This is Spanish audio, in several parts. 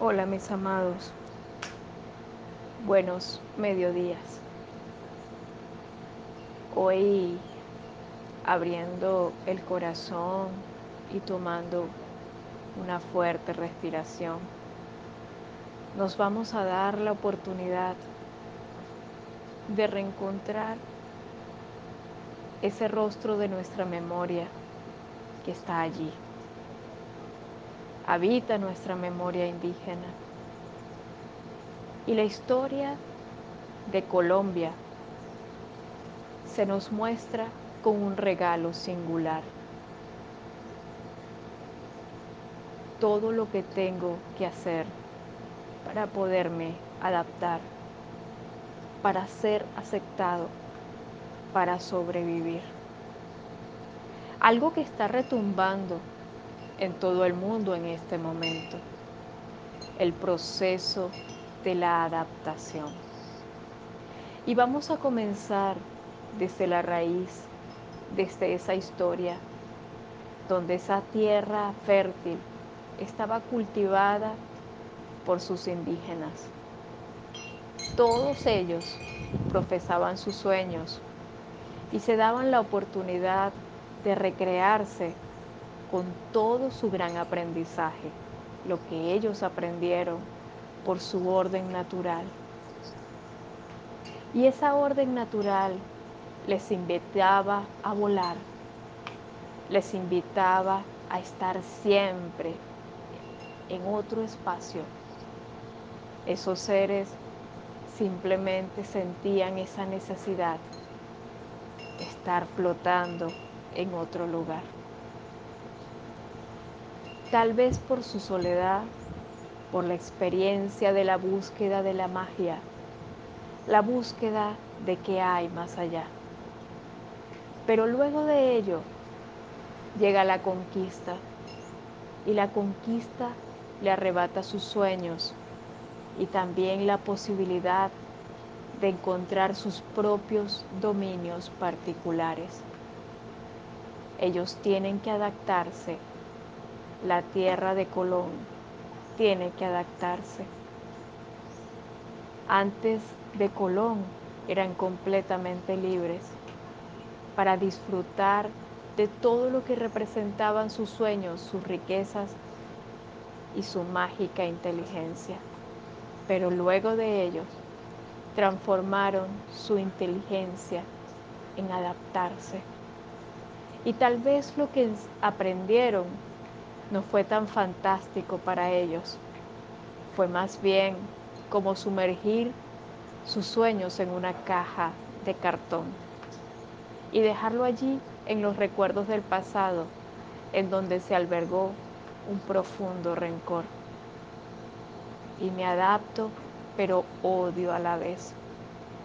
Hola mis amados, buenos mediodías. Hoy abriendo el corazón y tomando una fuerte respiración, nos vamos a dar la oportunidad de reencontrar ese rostro de nuestra memoria que está allí habita nuestra memoria indígena. Y la historia de Colombia se nos muestra con un regalo singular. Todo lo que tengo que hacer para poderme adaptar, para ser aceptado, para sobrevivir. Algo que está retumbando en todo el mundo en este momento. El proceso de la adaptación. Y vamos a comenzar desde la raíz, desde esa historia, donde esa tierra fértil estaba cultivada por sus indígenas. Todos ellos profesaban sus sueños y se daban la oportunidad de recrearse con todo su gran aprendizaje, lo que ellos aprendieron por su orden natural. Y esa orden natural les invitaba a volar, les invitaba a estar siempre en otro espacio. Esos seres simplemente sentían esa necesidad de estar flotando en otro lugar tal vez por su soledad, por la experiencia de la búsqueda de la magia, la búsqueda de qué hay más allá. Pero luego de ello llega la conquista y la conquista le arrebata sus sueños y también la posibilidad de encontrar sus propios dominios particulares. Ellos tienen que adaptarse la tierra de Colón tiene que adaptarse. Antes de Colón eran completamente libres para disfrutar de todo lo que representaban sus sueños, sus riquezas y su mágica inteligencia. Pero luego de ellos transformaron su inteligencia en adaptarse. Y tal vez lo que aprendieron no fue tan fantástico para ellos. Fue más bien como sumergir sus sueños en una caja de cartón y dejarlo allí en los recuerdos del pasado, en donde se albergó un profundo rencor. Y me adapto, pero odio a la vez,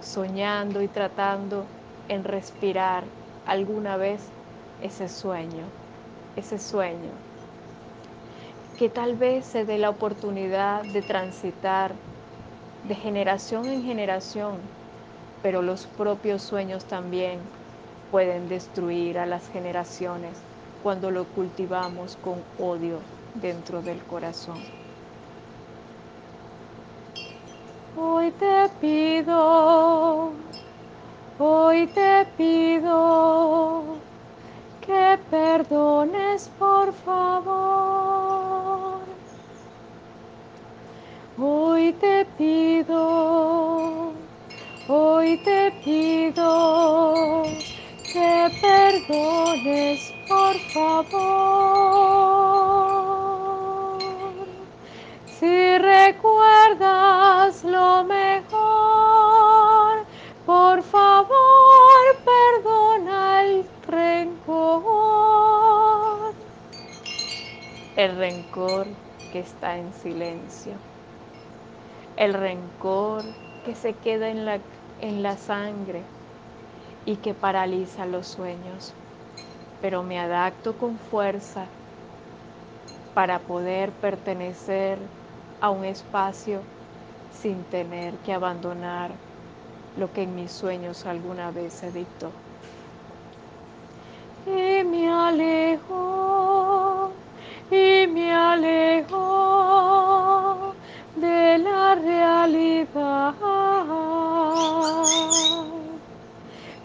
soñando y tratando en respirar alguna vez ese sueño, ese sueño que tal vez se dé la oportunidad de transitar de generación en generación, pero los propios sueños también pueden destruir a las generaciones cuando lo cultivamos con odio dentro del corazón. Hoy te pido, hoy te pido que perdones por favor. Hoy te pido, hoy te pido que perdones por favor. Si recuerdas lo mejor, por favor perdona el rencor. El rencor que está en silencio. El rencor que se queda en la, en la sangre y que paraliza los sueños. Pero me adapto con fuerza para poder pertenecer a un espacio sin tener que abandonar lo que en mis sueños alguna vez se dictó. Y me alejo, y me alejo,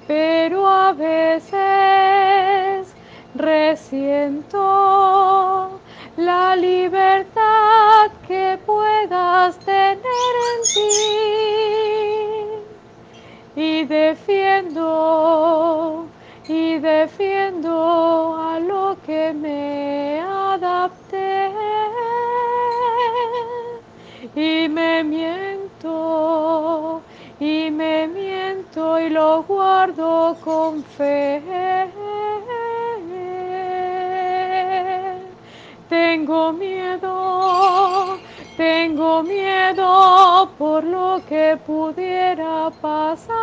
pero a veces resiento la libertad que puedas tener en ti. Y defiendo, y defiendo a lo que me adapté. y me miedo y me miento y lo guardo con fe. Tengo miedo, tengo miedo por lo que pudiera pasar.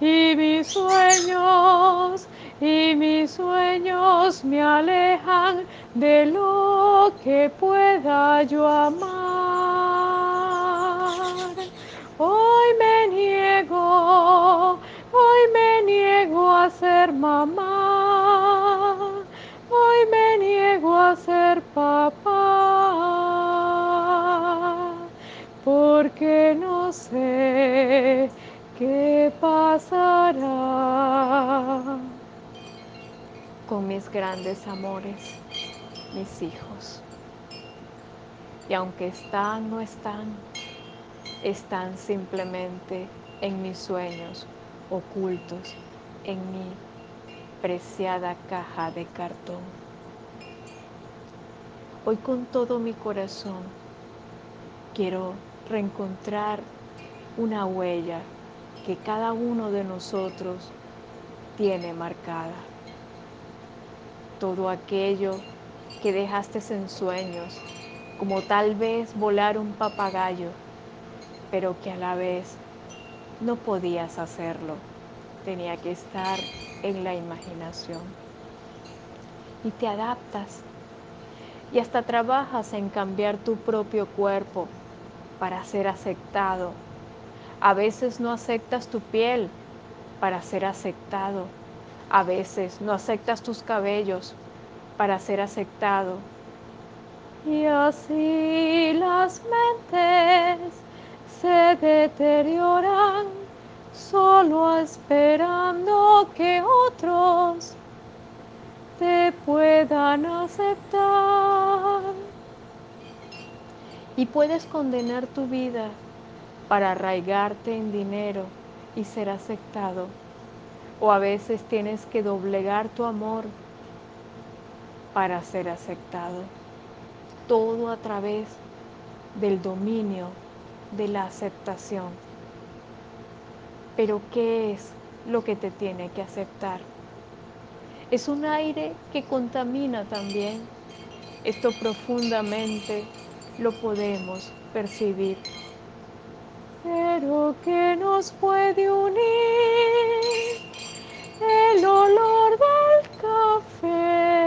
Y mis sueños, y mis sueños me alejan de lo que pueda yo amar. Hoy me niego, hoy me niego a ser mamá, hoy me niego a ser papá, porque no sé qué pasará con mis grandes amores, mis hijos. Y aunque están, no están, están simplemente en mis sueños ocultos en mi preciada caja de cartón. Hoy con todo mi corazón quiero reencontrar una huella que cada uno de nosotros tiene marcada. Todo aquello que dejaste en sueños, como tal vez volar un papagayo, pero que a la vez no podías hacerlo. Tenía que estar en la imaginación. Y te adaptas. Y hasta trabajas en cambiar tu propio cuerpo para ser aceptado. A veces no aceptas tu piel para ser aceptado. A veces no aceptas tus cabellos para ser aceptado. Y así las mentes se deterioran solo esperando que otros te puedan aceptar. Y puedes condenar tu vida para arraigarte en dinero y ser aceptado. O a veces tienes que doblegar tu amor para ser aceptado. Todo a través del dominio de la aceptación. Pero ¿qué es lo que te tiene que aceptar? Es un aire que contamina también. Esto profundamente lo podemos percibir. Pero ¿qué nos puede unir? El olor del café.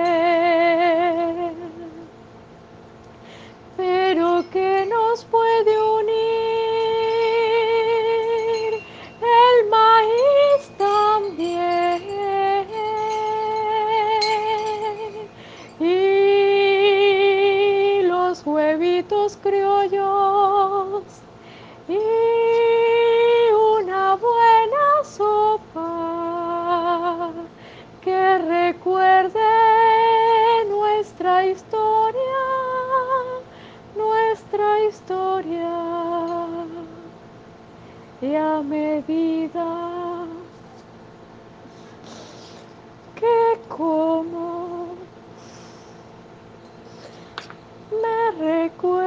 Recuerdo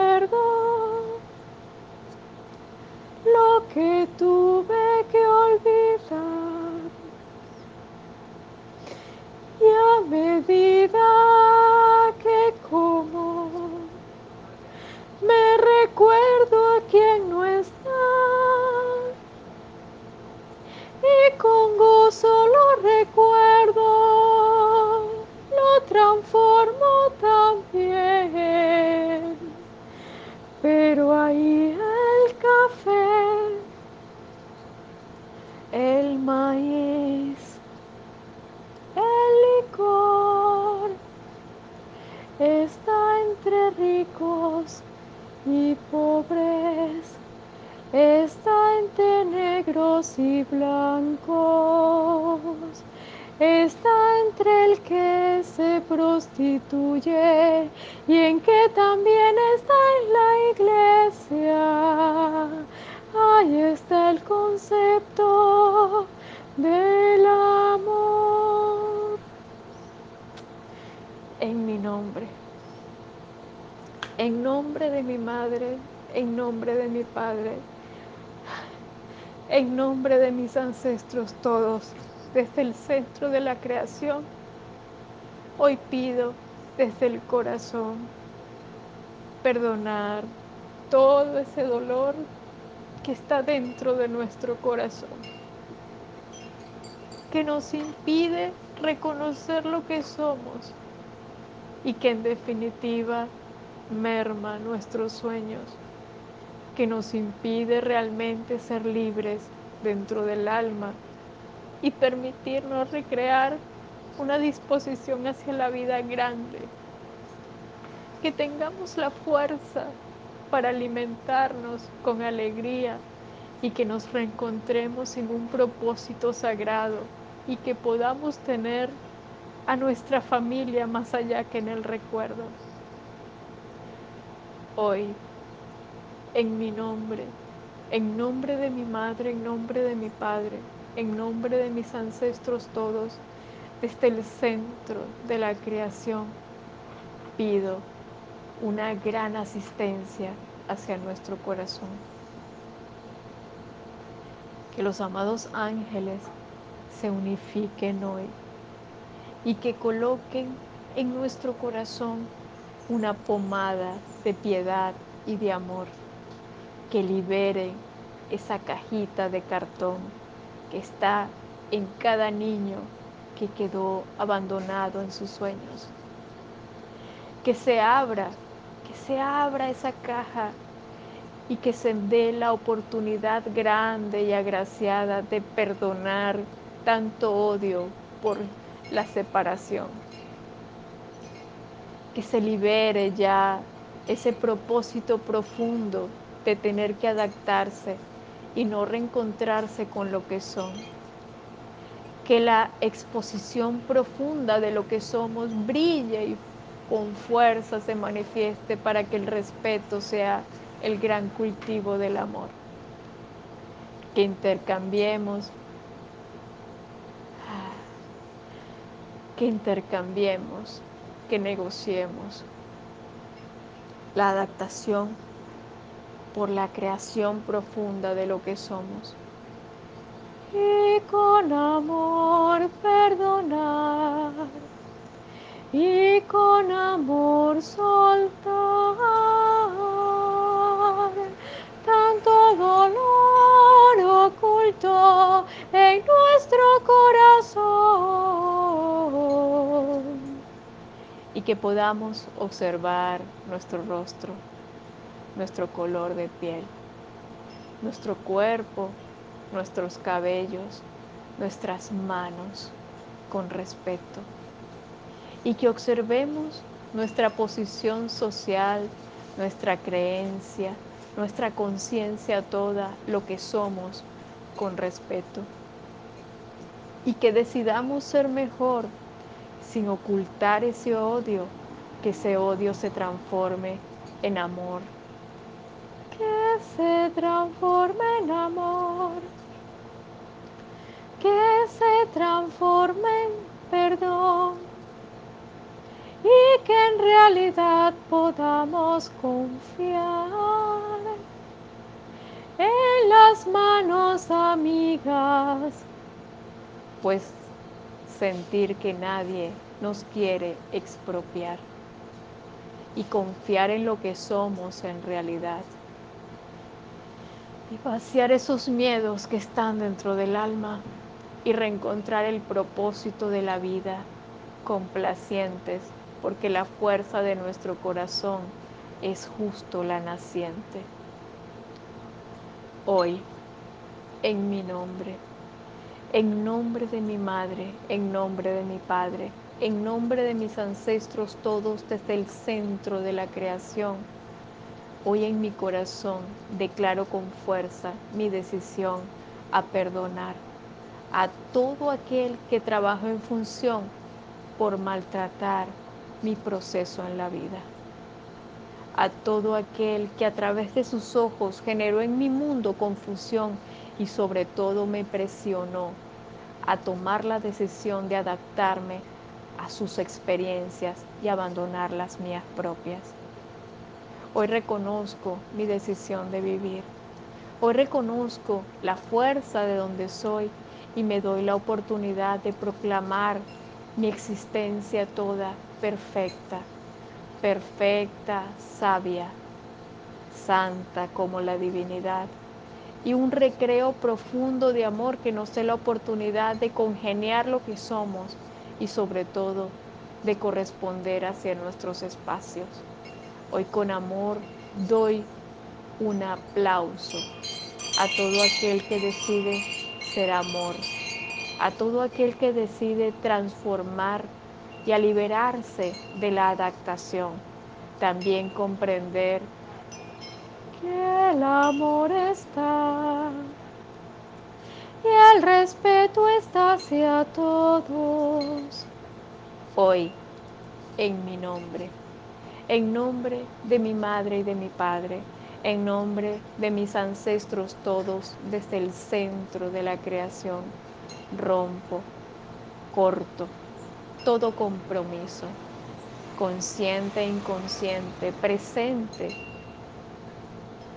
y blancos, está entre el que se prostituye y en que también está en la iglesia. Ahí está el concepto del amor. En mi nombre, en nombre de mi madre, en nombre de mi padre, en nombre de mis ancestros todos, desde el centro de la creación, hoy pido desde el corazón perdonar todo ese dolor que está dentro de nuestro corazón, que nos impide reconocer lo que somos y que en definitiva merma nuestros sueños, que nos impide realmente ser libres dentro del alma y permitirnos recrear una disposición hacia la vida grande, que tengamos la fuerza para alimentarnos con alegría y que nos reencontremos en un propósito sagrado y que podamos tener a nuestra familia más allá que en el recuerdo. Hoy, en mi nombre, en nombre de mi madre, en nombre de mi padre, en nombre de mis ancestros todos, desde el centro de la creación, pido una gran asistencia hacia nuestro corazón. Que los amados ángeles se unifiquen hoy y que coloquen en nuestro corazón una pomada de piedad y de amor, que libere esa cajita de cartón que está en cada niño que quedó abandonado en sus sueños. Que se abra, que se abra esa caja y que se dé la oportunidad grande y agraciada de perdonar tanto odio por la separación. Que se libere ya ese propósito profundo de tener que adaptarse y no reencontrarse con lo que son. Que la exposición profunda de lo que somos brille y con fuerza se manifieste para que el respeto sea el gran cultivo del amor. Que intercambiemos, que intercambiemos, que negociemos la adaptación por la creación profunda de lo que somos. Y con amor perdonar y con amor soltar tanto dolor oculto en nuestro corazón y que podamos observar nuestro rostro, nuestro color de piel, nuestro cuerpo, nuestros cabellos, nuestras manos con respeto y que observemos nuestra posición social, nuestra creencia, nuestra conciencia toda, lo que somos con respeto. Y que decidamos ser mejor sin ocultar ese odio, que ese odio se transforme en amor. Que se transforme en amor. Que se transforme en perdón y que en realidad podamos confiar en las manos amigas, pues sentir que nadie nos quiere expropiar y confiar en lo que somos en realidad y vaciar esos miedos que están dentro del alma y reencontrar el propósito de la vida complacientes porque la fuerza de nuestro corazón es justo la naciente. Hoy, en mi nombre, en nombre de mi madre, en nombre de mi padre, en nombre de mis ancestros todos desde el centro de la creación, hoy en mi corazón declaro con fuerza mi decisión a perdonar, a todo aquel que trabaja en función por maltratar mi proceso en la vida. A todo aquel que a través de sus ojos generó en mi mundo confusión y sobre todo me presionó a tomar la decisión de adaptarme a sus experiencias y abandonar las mías propias. Hoy reconozco mi decisión de vivir. Hoy reconozco la fuerza de donde soy y me doy la oportunidad de proclamar mi existencia toda perfecta, perfecta, sabia, santa como la divinidad y un recreo profundo de amor que nos dé la oportunidad de congeniar lo que somos y sobre todo de corresponder hacia nuestros espacios. Hoy con amor doy un aplauso a todo aquel que decide ser amor, a todo aquel que decide transformar y a liberarse de la adaptación. También comprender que el amor está y el respeto está hacia todos. Hoy, en mi nombre, en nombre de mi madre y de mi padre, en nombre de mis ancestros todos desde el centro de la creación, rompo, corto todo compromiso, consciente e inconsciente, presente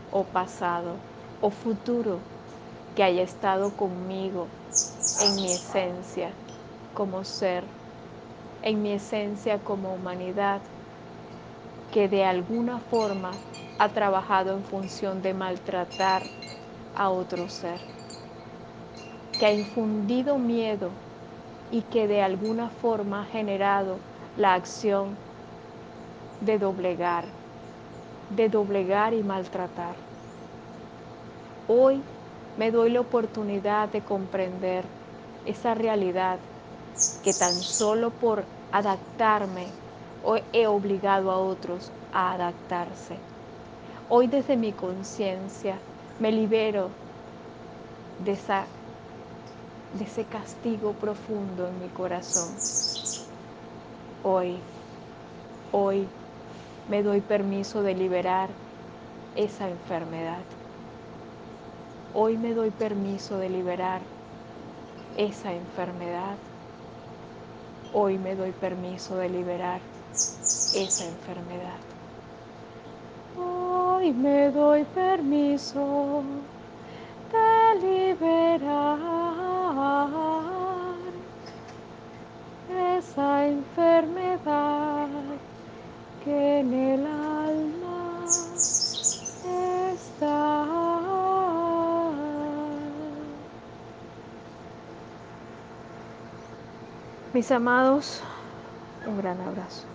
o pasado o futuro que haya estado conmigo en mi esencia como ser, en mi esencia como humanidad, que de alguna forma ha trabajado en función de maltratar a otro ser, que ha infundido miedo y que de alguna forma ha generado la acción de doblegar, de doblegar y maltratar. Hoy me doy la oportunidad de comprender esa realidad que tan solo por adaptarme he obligado a otros a adaptarse. Hoy desde mi conciencia me libero de, esa, de ese castigo profundo en mi corazón. Hoy, hoy me doy permiso de liberar esa enfermedad. Hoy me doy permiso de liberar esa enfermedad. Hoy me doy permiso de liberar esa enfermedad. Hoy me doy permiso de liberar esa enfermedad que en el alma está. Mis amados, un gran abrazo.